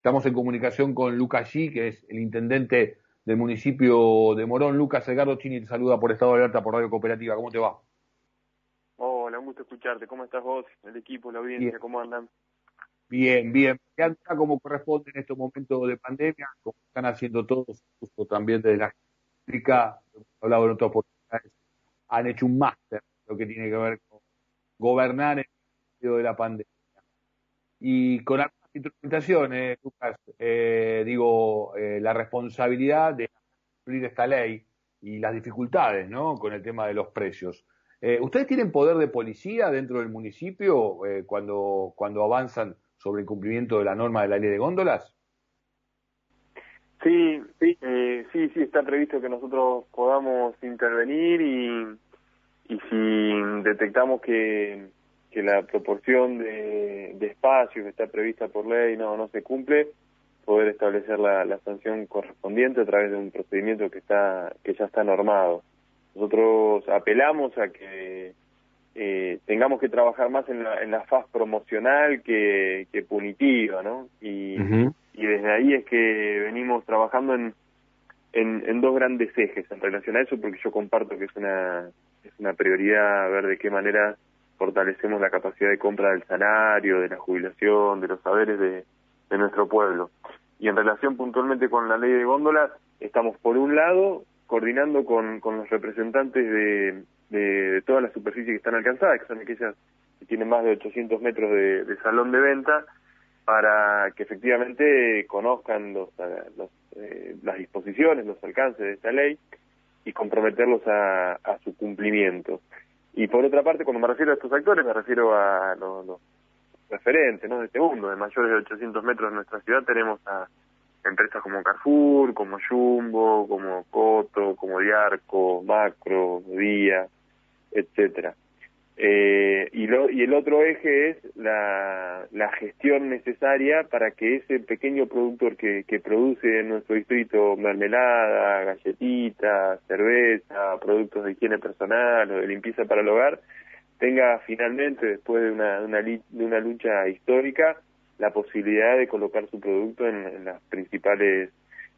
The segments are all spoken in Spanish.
Estamos en comunicación con Lucas G, que es el intendente del municipio de Morón. Lucas Edgardo Chini te saluda por Estado de Alerta por Radio Cooperativa. ¿Cómo te va? Hola, un gusto escucharte. ¿Cómo estás vos, el equipo, la audiencia? ¿Cómo andan? Bien, bien. anda como corresponde en estos momentos de pandemia, como están haciendo todos, justo también desde la África, hablado en otras oportunidades, han hecho un máster, lo que tiene que ver con gobernar en el medio de la pandemia. Y con interpretaciones, Lucas, eh, digo, eh, la responsabilidad de cumplir esta ley y las dificultades, ¿no? Con el tema de los precios. Eh, ¿Ustedes tienen poder de policía dentro del municipio cuando, cuando avanzan sobre el cumplimiento de la norma de la ley de góndolas? Sí, sí, sí, sí, está previsto que nosotros podamos intervenir y, y si detectamos que que la proporción de, de espacio que está prevista por ley no, no se cumple, poder establecer la, la sanción correspondiente a través de un procedimiento que está que ya está normado. Nosotros apelamos a que eh, tengamos que trabajar más en la, en la faz promocional que, que punitiva, ¿no? Y, y desde ahí es que venimos trabajando en, en, en dos grandes ejes en relación a eso, porque yo comparto que es una, es una prioridad ver de qué manera fortalecemos la capacidad de compra del salario, de la jubilación, de los saberes de, nuestro pueblo. Y en relación puntualmente con la ley de góndolas, estamos por un lado coordinando con, los representantes de, de, todas las superficies que están alcanzadas, que son aquellas que tienen más de 800 metros de, salón de venta, para que efectivamente conozcan los, eh, las disposiciones, los alcances de esta ley y comprometerlos a su cumplimiento. Y por otra parte, cuando me refiero a estos actores, me refiero a los, referentes ¿no? de este mundo. De mayores de 800 metros en nuestra ciudad tenemos a empresas como Carrefour, como Jumbo, como Coto, como Diarco, Macro, Día, etcétera. Eh, y, lo, y el otro eje es la, gestión necesaria para que ese pequeño productor que, que produce en nuestro distrito mermelada, galletitas, cerveza, productos de higiene personal o de limpieza para el hogar, tenga finalmente, después de una, una, de una lucha histórica, la posibilidad de colocar su producto en, las principales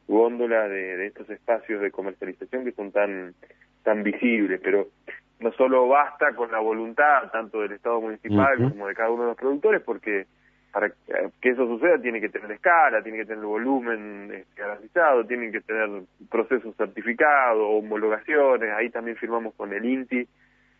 góndolas de, de, estos espacios de comercialización que son tan tan visibles, pero no solo basta con la voluntad tanto del Estado municipal como de cada uno de los productores, porque para que eso suceda tiene que tener escala, tiene que tener volumen este, garantizado, tienen que tener procesos certificados, homologaciones, ahí también firmamos con el INTI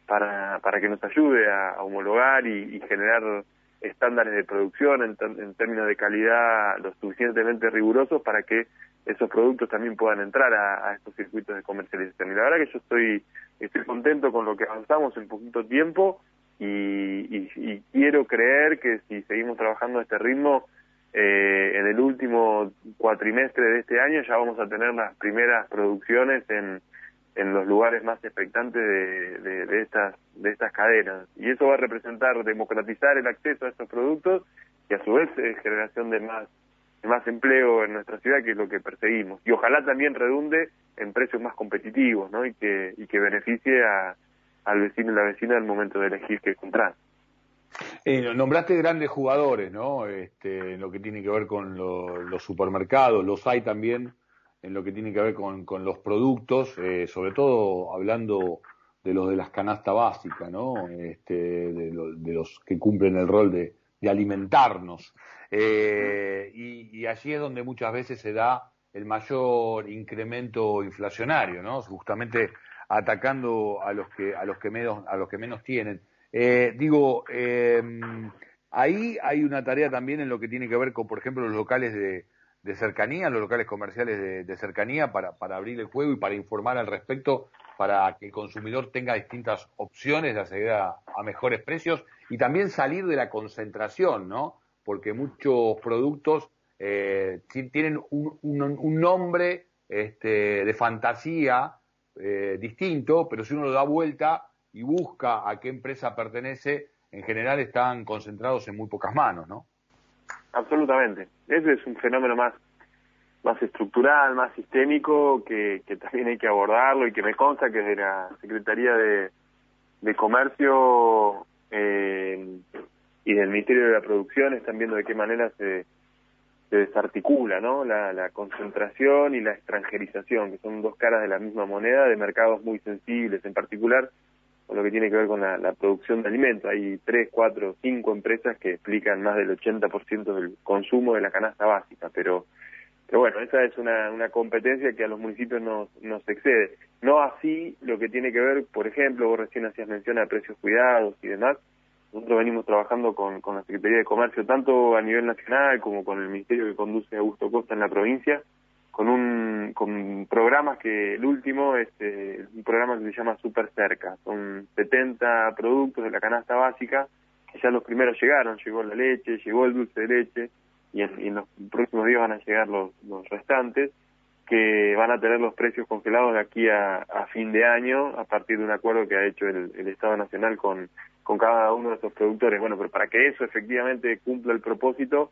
para, para que nos ayude a, homologar y, generar estándares de producción en, en términos de calidad lo suficientemente rigurosos para que esos productos también puedan entrar a, estos circuitos de comercialización. Y la verdad que yo estoy, estoy contento con lo que avanzamos en poquito tiempo y, quiero creer que si seguimos trabajando a este ritmo, eh, en el último cuatrimestre de este año ya vamos a tener las primeras producciones en, en los lugares más expectantes de, de, estas de estas cadenas y eso va a representar democratizar el acceso a estos productos y a su vez eh, generación de más más empleo en nuestra ciudad, que es lo que perseguimos. Y ojalá también redunde en precios más competitivos, ¿no? Y que, y que beneficie a, al vecino y la vecina al momento de elegir qué comprar. Eh, nombraste grandes jugadores, ¿no? Este, en lo que tiene que ver con los supermercados, los hay también en lo que tiene que ver con, con los productos, eh, sobre todo hablando de los de las canastas básicas, ¿no? Este, de, de los que cumplen el rol de, de alimentarnos. Eh, y, allí es donde muchas veces se da el mayor incremento inflacionario, ¿no? Justamente atacando a los que a los que menos a los que menos tienen. Eh, digo, em, ahí hay una tarea también en lo que tiene que ver con, por ejemplo, los locales de, cercanía, los locales comerciales de, cercanía para, para abrir el juego y para informar al respecto, para que el consumidor tenga distintas opciones de acceder a mejores precios y también salir de la concentración, ¿no? Porque muchos productos eh, tienen un, un, nombre este, de fantasía eh, distinto, pero si uno lo da vuelta y busca a qué empresa pertenece, en general están concentrados en muy pocas manos, ¿no? Absolutamente. Ese es un fenómeno más más estructural, más sistémico, que, también hay que abordarlo y que me consta que desde la Secretaría de Comercio eh, y del Ministerio de la Producción están viendo de qué manera se, se desarticula, ¿no? La, la concentración y la extranjerización, que son dos caras de la misma moneda de mercados muy sensibles, en particular con lo que tiene que ver con la, la producción de alimentos. Hay tres, cuatro, cinco empresas que explican más del 80% del consumo de la canasta básica, pero pero bueno, esa es una, una competencia que a los municipios nos, nos excede. No así lo que tiene que ver, por ejemplo, vos recién hacías mención a precios cuidados y demás. Nosotros venimos trabajando con, con la Secretaría de Comercio, tanto a nivel nacional como con el ministerio que conduce Augusto Costa en la provincia, con un con programas que el último es eh, un programa que se llama Super Cerca. Son 70 productos de la canasta básica que ya los primeros llegaron. Llegó la leche, llegó el dulce de leche, y en, los próximos días van a llegar los, los, restantes, que van a tener los precios congelados de aquí a, a, fin de año a partir de un acuerdo que ha hecho el, el, Estado Nacional con, con cada uno de estos productores. Bueno, pero para que eso efectivamente cumpla el propósito,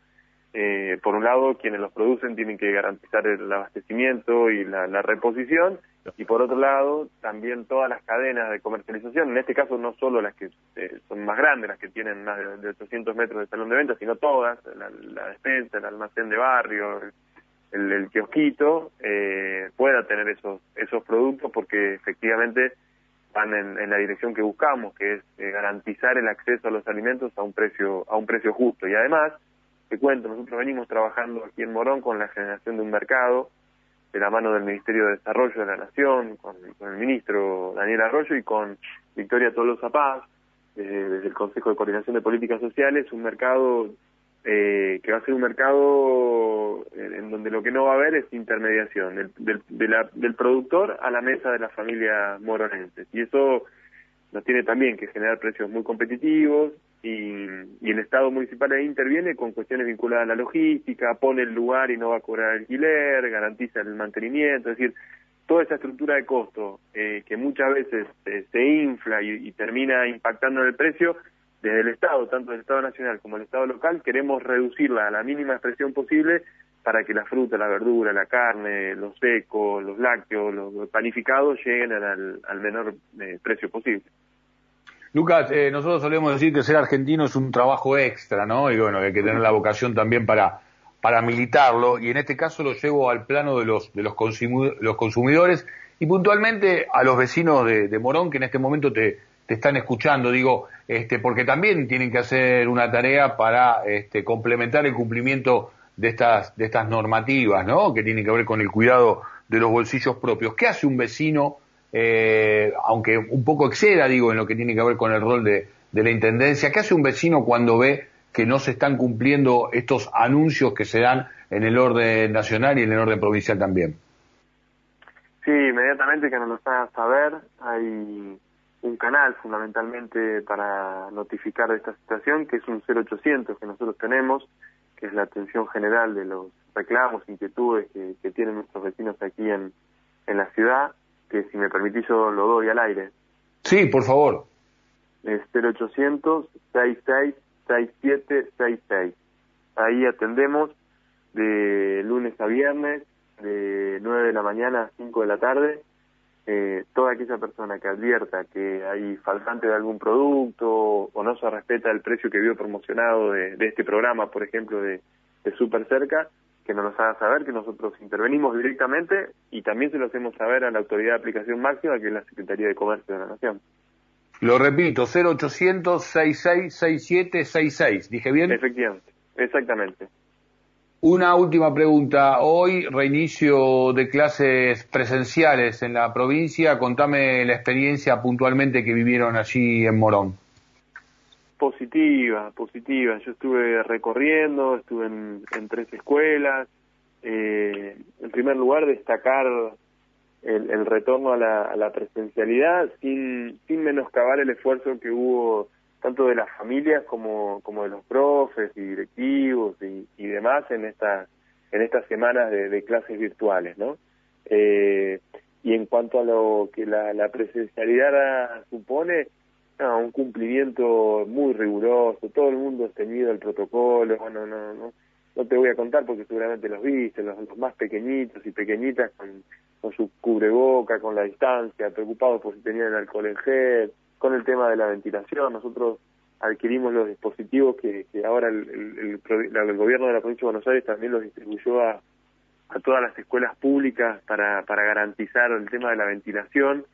eh, por un lado, quienes los producen tienen que garantizar el abastecimiento y la, reposición, y por otro lado, también todas las cadenas de comercialización, en este caso no solo las que eh, son más grandes, las que tienen más de, 800 metros de salón de ventas, sino todas, la, la despensa, el almacén de barrio, el, el kiosquito, eh, pueda tener esos, esos productos porque efectivamente van en, en la dirección que buscamos, que es eh, garantizar el acceso a los alimentos a un precio, a un precio justo. Y además, te cuento, nosotros venimos trabajando aquí en Morón con la generación de un mercado, de la mano del Ministerio de Desarrollo de la Nación, con, el ministro Daniel Arroyo y con Victoria Tolosa Paz, eh, desde el Consejo de Coordinación de Políticas Sociales, un mercado eh, que va a ser un mercado en, donde lo que no va a haber es intermediación del, del, de la, del productor a la mesa de la familia moronense. Y eso nos tiene también que generar precios muy competitivos, y, y, el Estado municipal ahí interviene con cuestiones vinculadas a la logística, pone el lugar y no va a cobrar alquiler, garantiza el mantenimiento, es decir, toda esa estructura de costo eh, que muchas veces eh, se infla y, termina impactando en el precio, desde el Estado, tanto el Estado nacional como el Estado local, queremos reducirla a la mínima expresión posible para que la fruta, la verdura, la carne, los secos, los lácteos, los panificados lleguen al, al menor eh, precio posible. Lucas, eh, nosotros solemos decir que ser argentino es un trabajo extra, ¿no? Y bueno, hay que tener la vocación también para, para militarlo, y en este caso lo llevo al plano de los, de los, consumidores y puntualmente a los vecinos de, de, Morón que en este momento te, te están escuchando, digo, este, porque también tienen que hacer una tarea para este, complementar el cumplimiento de estas, de estas normativas, ¿no? Que tienen que ver con el cuidado de los bolsillos propios. ¿Qué hace un vecino eh, aunque un poco exceda, digo, en lo que tiene que ver con el rol de, la Intendencia. ¿Qué hace un vecino cuando ve que no se están cumpliendo estos anuncios que se dan en el orden nacional y en el orden provincial también? Sí, inmediatamente que nos lo haga saber, hay un canal fundamentalmente para notificar de esta situación, que es un 0800 que nosotros tenemos, que es la atención general de los reclamos, inquietudes que, que tienen nuestros vecinos aquí en la ciudad que si me permitís yo lo doy al aire. Sí, por favor. Es 0800 66 6766. Ahí atendemos de lunes a viernes, de 9 de la mañana a 5 de la tarde. Eh, toda aquella persona que advierta que hay faltante de algún producto o no se respeta el precio que vio promocionado de, de este programa, por ejemplo, de, de Super Cerca, que nos haga saber que nosotros intervenimos directamente y también se lo hacemos saber a la autoridad de aplicación máxima, que es la Secretaría de Comercio de la Nación. Lo repito, 0800 666766. ¿Dije bien? Efectivamente, exactamente. Una última pregunta. Hoy reinicio de clases presenciales en la provincia. Contame la experiencia puntualmente que vivieron allí en Morón. Positiva, positiva. Yo estuve recorriendo, estuve en, tres escuelas. Eh, en primer lugar, destacar el, retorno a la, presencialidad sin, sin menoscabar el esfuerzo que hubo tanto de las familias como, como de los profes y directivos y, y demás en estas en estas semanas de, de clases virtuales, ¿no? Eh, y en cuanto a lo que la, la presencialidad supone, un cumplimiento muy riguroso, todo el mundo ha tenido el protocolo, bueno, no, no, no te voy a contar porque seguramente los viste, los, más pequeñitos y pequeñitas con, su cubreboca, con la distancia, preocupados por si tenían alcohol en gel, con el tema de la ventilación, nosotros adquirimos los dispositivos que, ahora el, gobierno de la provincia de Buenos Aires también los distribuyó a, todas las escuelas públicas para garantizar el tema de la ventilación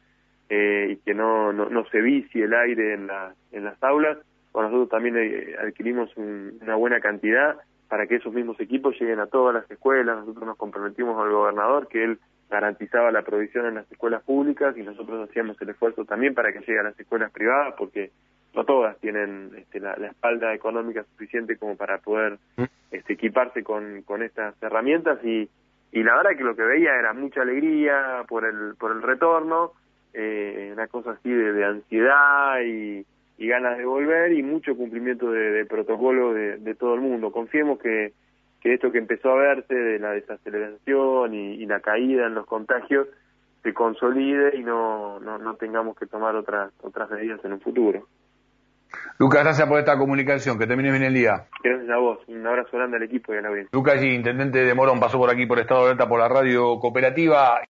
eh, y que no, no, no, se vicie el aire en, la, en las aulas. Bueno, nosotros también eh, adquirimos una buena cantidad para que esos mismos equipos lleguen a todas las escuelas. Nosotros nos comprometimos al gobernador que él garantizaba la provisión en las escuelas públicas y nosotros hacíamos el esfuerzo también para que llegue a las escuelas privadas porque no todas tienen este, la, espalda económica suficiente como para poder mm. este, equiparse con, con estas herramientas y, y la verdad que lo que veía era mucha alegría por el, por el retorno, eh, una cosa así de, ansiedad y, ganas de volver y mucho cumplimiento de, protocolo de, todo el mundo. Confiemos que, que esto que empezó a verse de la desaceleración y, la caída en los contagios se consolide y no, no, no tengamos que tomar otras, otras medidas en un futuro. Lucas, gracias por esta comunicación. Que termine bien el día. Gracias a vos. Un abrazo grande al equipo y a la audiencia. Lucas, intendente de Morón, pasó por aquí por Estado de Alerta por la radio cooperativa.